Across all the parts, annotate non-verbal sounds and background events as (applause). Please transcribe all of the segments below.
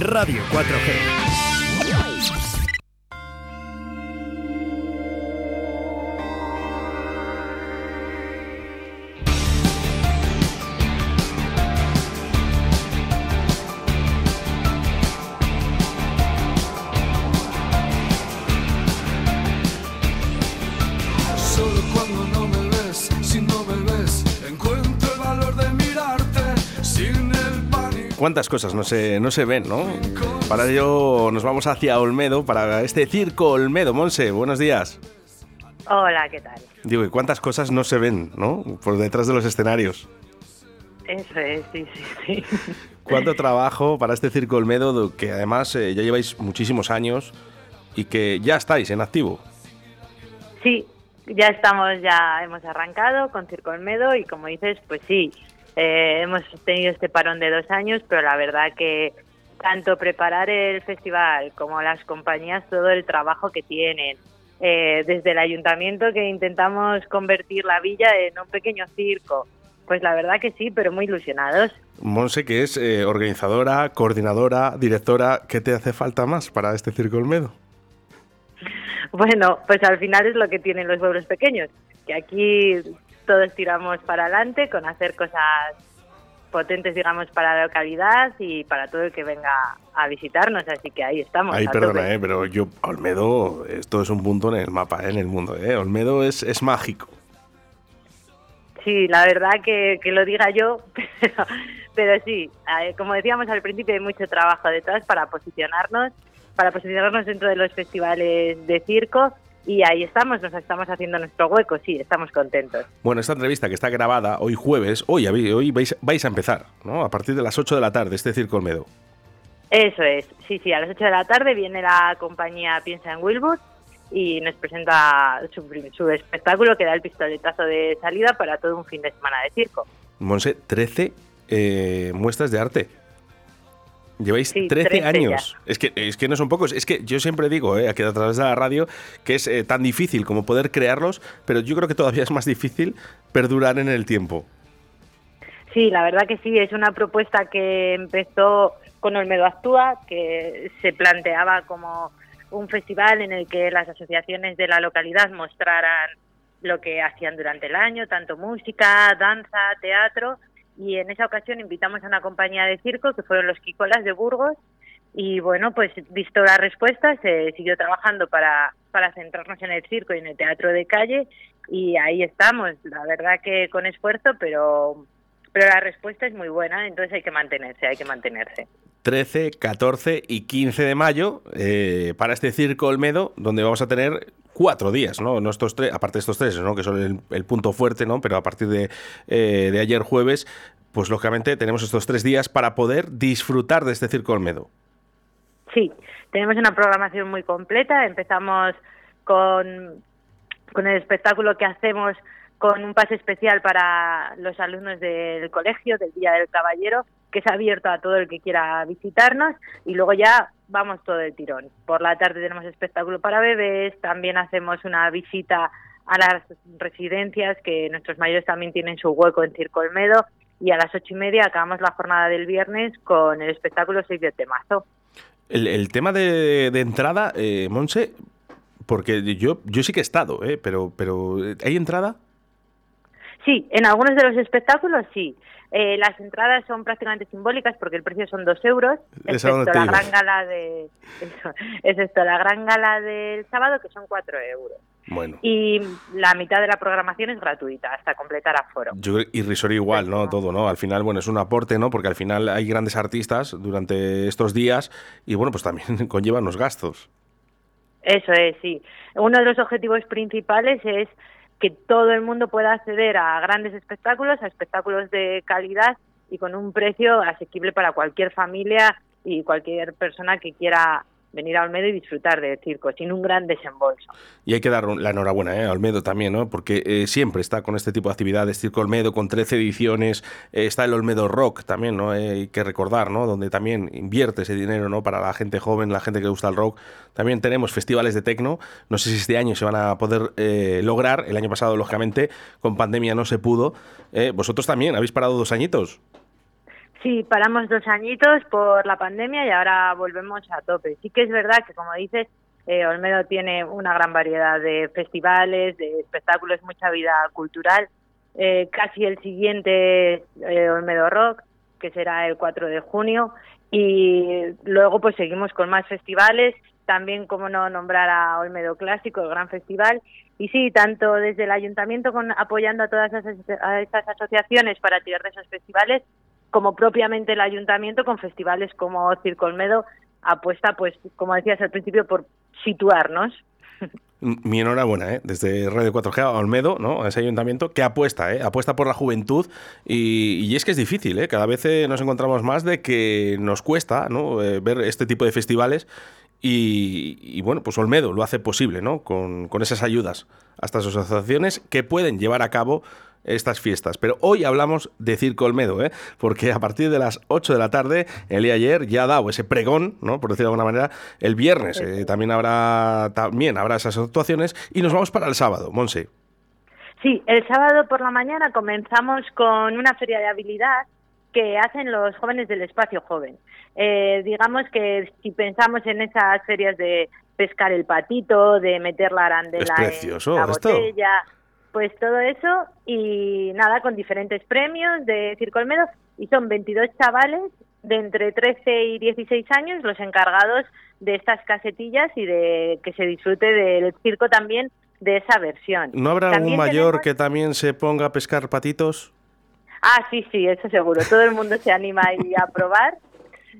Radio 4G. ¿Cuántas cosas no se, no se ven, no? Para ello nos vamos hacia Olmedo, para este circo Olmedo. Monse, buenos días. Hola, ¿qué tal? Digo, ¿y cuántas cosas no se ven, no? Por detrás de los escenarios. Eso es, sí, sí, sí. (laughs) ¿Cuánto trabajo para este circo Olmedo, do- que además eh, ya lleváis muchísimos años y que ya estáis en activo? Sí, ya estamos, ya hemos arrancado con Circo Olmedo y como dices, pues sí, eh, hemos tenido este parón de dos años, pero la verdad que tanto preparar el festival como las compañías, todo el trabajo que tienen, eh, desde el ayuntamiento que intentamos convertir la villa en un pequeño circo, pues la verdad que sí, pero muy ilusionados. Monse, que es eh, organizadora, coordinadora, directora, ¿qué te hace falta más para este circo Olmedo? Bueno, pues al final es lo que tienen los pueblos pequeños, que aquí todos tiramos para adelante con hacer cosas potentes, digamos, para la localidad y para todo el que venga a visitarnos, así que ahí estamos. Ay, a perdona, eh, pero yo, Olmedo, esto es un punto en el mapa, eh, en el mundo. Eh. Olmedo es, es mágico. Sí, la verdad que, que lo diga yo, (laughs) pero, pero sí, eh, como decíamos al principio, hay mucho trabajo detrás para posicionarnos, para posicionarnos dentro de los festivales de circo y ahí estamos, nos estamos haciendo nuestro hueco, sí, estamos contentos. Bueno, esta entrevista que está grabada hoy jueves, hoy, hoy vais, vais a empezar, ¿no? A partir de las 8 de la tarde, este circo Olmedo. Eso es, sí, sí, a las 8 de la tarde viene la compañía Piensa en Wilbur y nos presenta su espectáculo que da el pistoletazo de salida para todo un fin de semana de circo. Monse, 13 eh, muestras de arte. Lleváis Sí, 13, 13 años. Es que, es que no son pocos. Es que yo siempre digo, eh, aquí a través de la radio, que es eh, tan difícil como poder crearlos, pero yo creo que todavía es más difícil perdurar en el tiempo. Sí, la verdad que sí, es una propuesta que empezó con Olmedo Actúa, que se planteaba como un festival en el que las asociaciones de la localidad mostraran lo que hacían durante el año, tanto música, danza, teatro, y en esa ocasión invitamos a una compañía de circo que fueron los Quicolas de Burgos, y bueno, pues visto la respuesta, se siguió trabajando para, para centrarnos en el circo y en el teatro de calle, y ahí estamos, la verdad que con esfuerzo, pero pero la respuesta es muy buena, entonces hay que mantenerse, hay que mantenerse. 13, 14 y 15 de mayo eh, para este circo Olmedo, donde vamos a tener cuatro días, ¿no? no estos tres, aparte de estos tres, ¿no? que son el, el punto fuerte, ¿no? pero a partir de, eh, de ayer jueves, pues lógicamente tenemos estos tres días para poder disfrutar de este circo Olmedo. Sí, tenemos una programación muy completa, empezamos con, con el espectáculo que hacemos con un pase especial para los alumnos del colegio, del Día del Caballero, que es abierto a todo el que quiera visitarnos y luego ya vamos todo el tirón. Por la tarde tenemos espectáculo para bebés, también hacemos una visita a las residencias, que nuestros mayores también tienen su hueco en Circo Olmedo, y a las ocho y media acabamos la jornada del viernes con el espectáculo Seis de Temazo. El, el tema de, entrada, eh, Monse, porque yo, yo sí que he estado, ¿eh? pero, pero ¿hay entrada? Sí, en algunos de los espectáculos sí. Eh, las entradas son prácticamente simbólicas porque el precio son dos euros, excepto la gran gala de eso, excepto la gran gala del sábado que son cuatro euros. Bueno. Y la mitad de la programación es gratuita hasta completar aforo. Yo creo irrisorio igual, ¿no? Todo, ¿no? Al final, bueno, es un aporte, ¿no? Porque al final hay grandes artistas durante estos días y, bueno, pues también (laughs) conllevan los gastos. Eso es, sí. Uno de los objetivos principales es que todo el mundo pueda acceder a grandes espectáculos, a espectáculos de calidad y con un precio asequible para cualquier familia y cualquier persona que quiera venir a Olmedo y disfrutar del circo, sin un gran desembolso. Y hay que dar la enhorabuena ¿eh? a Olmedo también, ¿no? Porque eh, siempre está con este tipo de actividades. Circo Olmedo con 13 ediciones. eh, está el Olmedo Rock también, ¿no? Hay que recordar, ¿no? Donde también invierte ese dinero, ¿no? Para la gente joven, la gente que gusta el rock. También tenemos festivales de tecno. No sé si este año se van a poder lograr. El año pasado, lógicamente, con pandemia no se pudo. Vosotros también habéis parado dos añitos. Sí, paramos dos añitos por la pandemia y ahora volvemos a tope. Sí que es verdad que, como dices, eh, Olmedo tiene una gran variedad de festivales, de espectáculos, mucha vida cultural. Eh, casi el siguiente eh, Olmedo Rock, que será el 4 de junio. Y luego pues seguimos con más festivales, también como no nombrar a Olmedo Clásico, el gran festival. Y sí, tanto desde el ayuntamiento con, apoyando a todas esas, a estas asociaciones para tirar de esos festivales, como propiamente el ayuntamiento con festivales como Circo Olmedo apuesta, pues, como decías al principio, por situarnos. Mi enhorabuena, ¿eh? desde Radio 4G a Olmedo, ¿no? a ese ayuntamiento, que apuesta, ¿eh? apuesta por la juventud y, es que es difícil, ¿eh? cada vez eh, nos encontramos más de que nos cuesta ¿no? Eh, ver este tipo de festivales y, y, bueno, pues Olmedo lo hace posible ¿no? con, con esas ayudas a estas asociaciones que pueden llevar a cabo estas fiestas. Pero hoy hablamos de Circo Olmedo, ¿eh? porque a partir de las 8 de la tarde, el día ayer ya ha dado ese pregón, ¿no? por decirlo de alguna manera, el viernes eh, también habrá también habrá esas actuaciones y nos vamos para el sábado, Monse. Sí, el sábado por la mañana comenzamos con una feria de habilidad que hacen los jóvenes del espacio joven. Eh, digamos que si pensamos en esas ferias de pescar el patito, de meter la arandela en la botella, pues todo eso y nada, con diferentes premios de Circo Olmedo y son 22 chavales de entre 13 y 16 años los encargados de estas casetillas y de que se disfrute del circo también de esa versión. ¿No habrá algún mayor que también se ponga a pescar patitos? Ah, sí, sí, eso seguro. Todo el mundo se anima ahí a probar.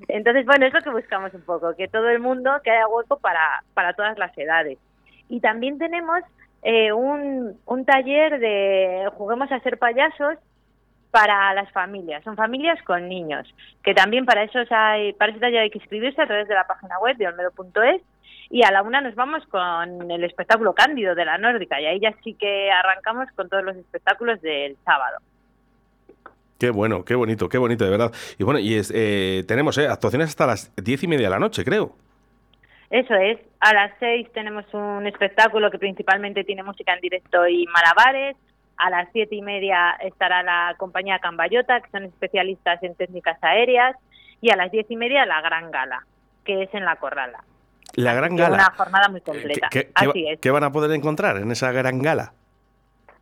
Entonces, bueno, es lo que buscamos un poco, que todo el mundo, que haya hueco para, para todas las edades. Y también tenemos eh, un, un taller de juguemos a ser payasos para las familias, son familias con niños, que también para eso hay, para ese taller hay que inscribirse a través de la página web de olmedo.es y a la una nos vamos con el espectáculo Cándido de la Nórdica y ahí ya sí que arrancamos con todos los espectáculos del sábado. Qué bueno, qué bonito, qué bonito, de verdad. Y bueno, y es, eh, tenemos eh, actuaciones hasta las diez y media de la noche, creo. Eso es. A las seis tenemos un espectáculo que principalmente tiene música en directo y malabares. A las siete y media estará la compañía Cambayota, que son especialistas en técnicas aéreas. Y a las diez y media la Gran Gala, que es en la Corrala. La Gran Gala. Una jornada muy completa. ¿Qué, qué, Así es. ¿Qué van a poder encontrar en esa Gran Gala?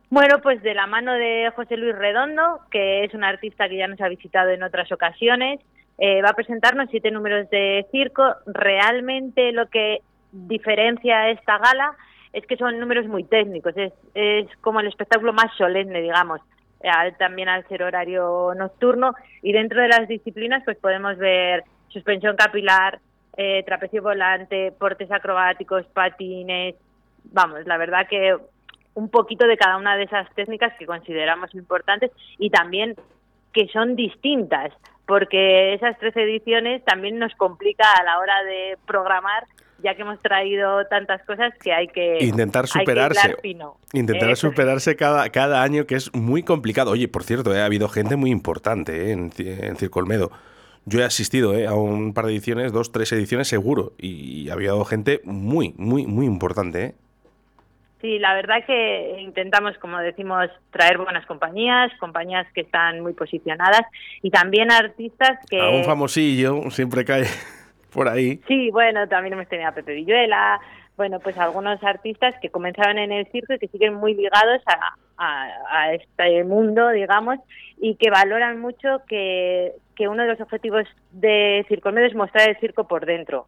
Bueno, pues de la mano de José Luis Redondo, que es un artista que ya nos ha visitado en otras ocasiones, eh, va a presentarnos siete números de circo. Realmente lo que diferencia esta gala es que son números muy técnicos, es, es como el espectáculo más solemne, digamos, al, también al ser horario nocturno. Y dentro de las disciplinas, pues podemos ver suspensión capilar, eh, trapecio volante, portes acrobáticos, patines. Vamos, la verdad que un poquito de cada una de esas técnicas que consideramos importantes y también que son distintas porque esas tres ediciones también nos complica a la hora de programar ya que hemos traído tantas cosas que hay que intentar superarse. que intentar superarse cada, cada año que es muy complicado. Oye por cierto eh, ha habido gente muy importante eh, en, en Circo Olmedo yo he asistido eh, a un par de ediciones dos tres ediciones seguro y, ha habido gente muy muy muy importante ¿eh? Sí, la verdad que intentamos, como decimos, traer buenas compañías, compañías que están muy posicionadas y también artistas que... A un famosillo siempre cae (laughs) por ahí. Sí, bueno, también hemos tenido a Pepe Villuela, bueno, pues algunos artistas que comenzaron en el circo y que siguen muy ligados a, a, a este mundo, digamos, y que valoran mucho que, que uno de los objetivos de Circo Medio es mostrar el circo por dentro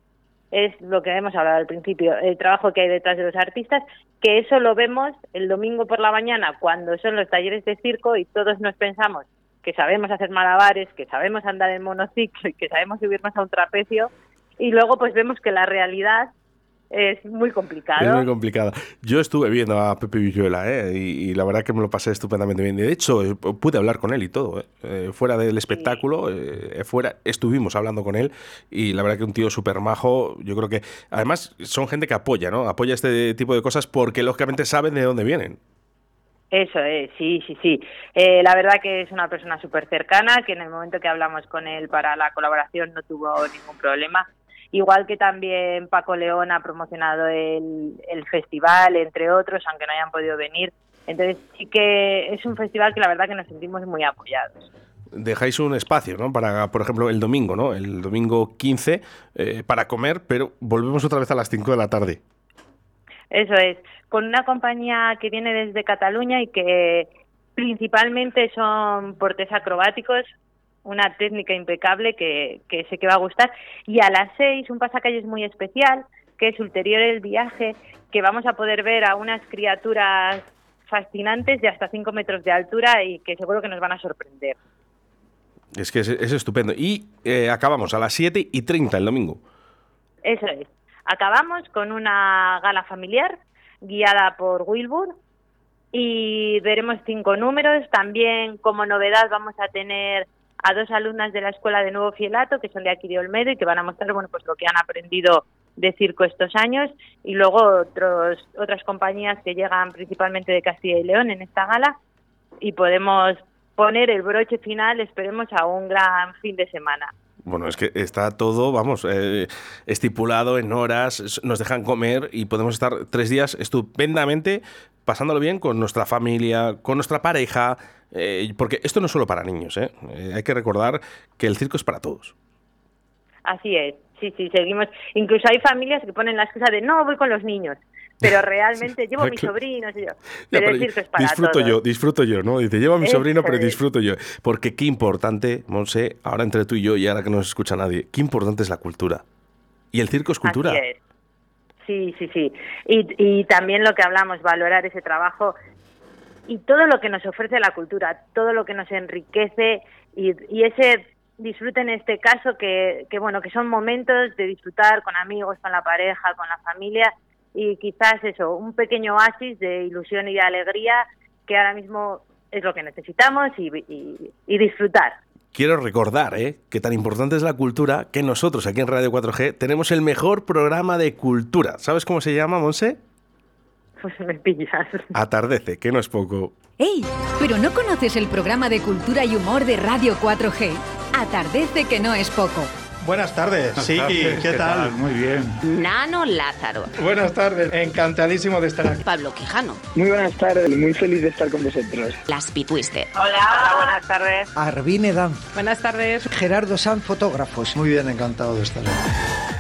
es lo que hemos hablado al principio, el trabajo que hay detrás de los artistas, que eso lo vemos el domingo por la mañana cuando son los talleres de circo y todos nos pensamos que sabemos hacer malabares, que sabemos andar en monociclo y que sabemos subirnos a un trapecio y luego pues vemos que la realidad es muy complicado. Es muy complicada. Yo estuve viendo a Pepe Villuela ¿eh? y, y, la verdad que me lo pasé estupendamente bien. De hecho, eh, pude hablar con él y todo. ¿eh? Eh, fuera del espectáculo, eh, fuera estuvimos hablando con él y la verdad que un tío súper majo. Yo creo que además son gente que apoya, ¿no? Apoya este tipo de cosas porque lógicamente saben de dónde vienen. Eso es, sí, sí, sí. Eh, la verdad que es una persona súper cercana, que en el momento que hablamos con él para la colaboración no tuvo ningún problema igual que también Paco León ha promocionado el, el festival, entre otros, aunque no hayan podido venir. Entonces sí que es un festival que la verdad que nos sentimos muy apoyados. dejáis un espacio, ¿no? Para, por ejemplo, el domingo, ¿no? El domingo 15 eh, para comer, pero volvemos otra vez a las 5 de la tarde. Eso es, con una compañía que viene desde Cataluña y que principalmente son portes acrobáticos, una técnica impecable que, que sé que va a gustar. Y a las 6, un pasacalles muy especial, que es ulterior el viaje, que vamos a poder ver a unas criaturas fascinantes de hasta 5 metros de altura y que seguro que nos van a sorprender. Es que es, es estupendo. Y eh, acabamos a las 7 y 30 el domingo. Eso es. Acabamos con una gala familiar guiada por Wilbur y veremos cinco números. También como novedad vamos a tener a dos alumnas de la Escuela de Nuevo Fielato, que son de aquí de Olmedo y que van a mostrar bueno, pues lo que han aprendido de circo estos años y luego otros, otras compañías que llegan principalmente de Castilla y León en esta gala y podemos poner el broche final, esperemos, a un gran fin de semana. Bueno, es que está todo, vamos, eh, estipulado en horas, nos dejan comer y podemos estar tres días estupendamente pasándolo bien con nuestra familia, con nuestra pareja, eh, porque esto no es solo para niños, ¿eh? Eh, hay que recordar que el circo es para todos. Así es, sí, sí, seguimos. Incluso hay familias que ponen la excusa de no, voy con los niños, pero (laughs) realmente llevo mis Claro. sobrinos y yo. Ya, Pero el circo es para disfruto todos. yo, disfruto yo, ¿no? Dice, llevo a mi Eso sobrino, pero disfruto yo. Porque qué importante, Monse, ahora entre tú y yo y ahora que no nos escucha nadie, qué importante es la cultura. Y el circo es cultura. Así es. Sí, sí, sí. Y, y también lo que hablamos, valorar ese trabajo y todo lo que nos ofrece la cultura, todo lo que nos enriquece y, y ese disfrute en este caso que, que, bueno, que son momentos de disfrutar con amigos, con la pareja, con la familia y quizás eso, un pequeño oasis de ilusión y de alegría que ahora mismo es lo que necesitamos y, y- y disfrutar. Quiero recordar ¿eh? que tan importante es la cultura que nosotros aquí en Radio 4G tenemos el mejor programa de cultura. ¿Sabes cómo se llama, Monse? Pues me pillas. Atardece, que no es poco. ¡Ey! ¿Pero no conoces el programa de cultura y humor de Radio 4G? Atardece que no es poco. Buenas tardes. Sí, ¿qué, tal? Muy bien. Nano Lázaro. Buenas tardes. Encantadísimo de estar aquí. Pablo Quijano. Muy buenas tardes, muy feliz de estar con vosotros. Las Pitwister. Hola, buenas tardes. Arvine Dan, Buenas tardes. Gerardo Sanz Fotógrafos. Muy bien, encantado de estar aquí.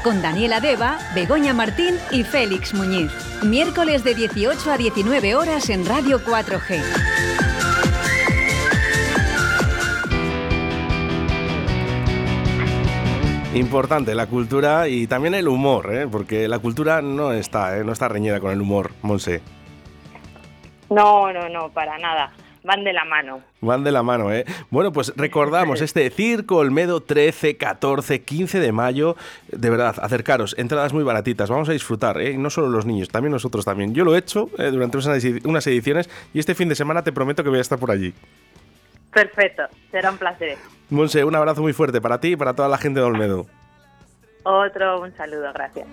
Con Daniela Deva, Begoña Martín y Félix Muñiz. Miércoles de 18 a 19 horas en Radio 4G. Importante la cultura y también el humor, ¿eh? porque la cultura no está, ¿eh? no está reñida con el humor, Monse. No, no, no, para nada. Van de la mano. Van de la mano, ¿eh? Bueno, pues recordamos (laughs) este Circo Olmedo 13, 14, 15 de mayo. De verdad, acercaros, entradas muy baratitas, vamos a disfrutar, ¿eh? No solo los niños, también nosotros también. Yo lo he hecho eh, durante unas edi- unas ediciones y este fin de semana te prometo que voy a estar por allí. Perfecto, será un placer. Monse, un abrazo muy fuerte para ti y para toda la gente de Olmedo. Otro, un saludo, gracias.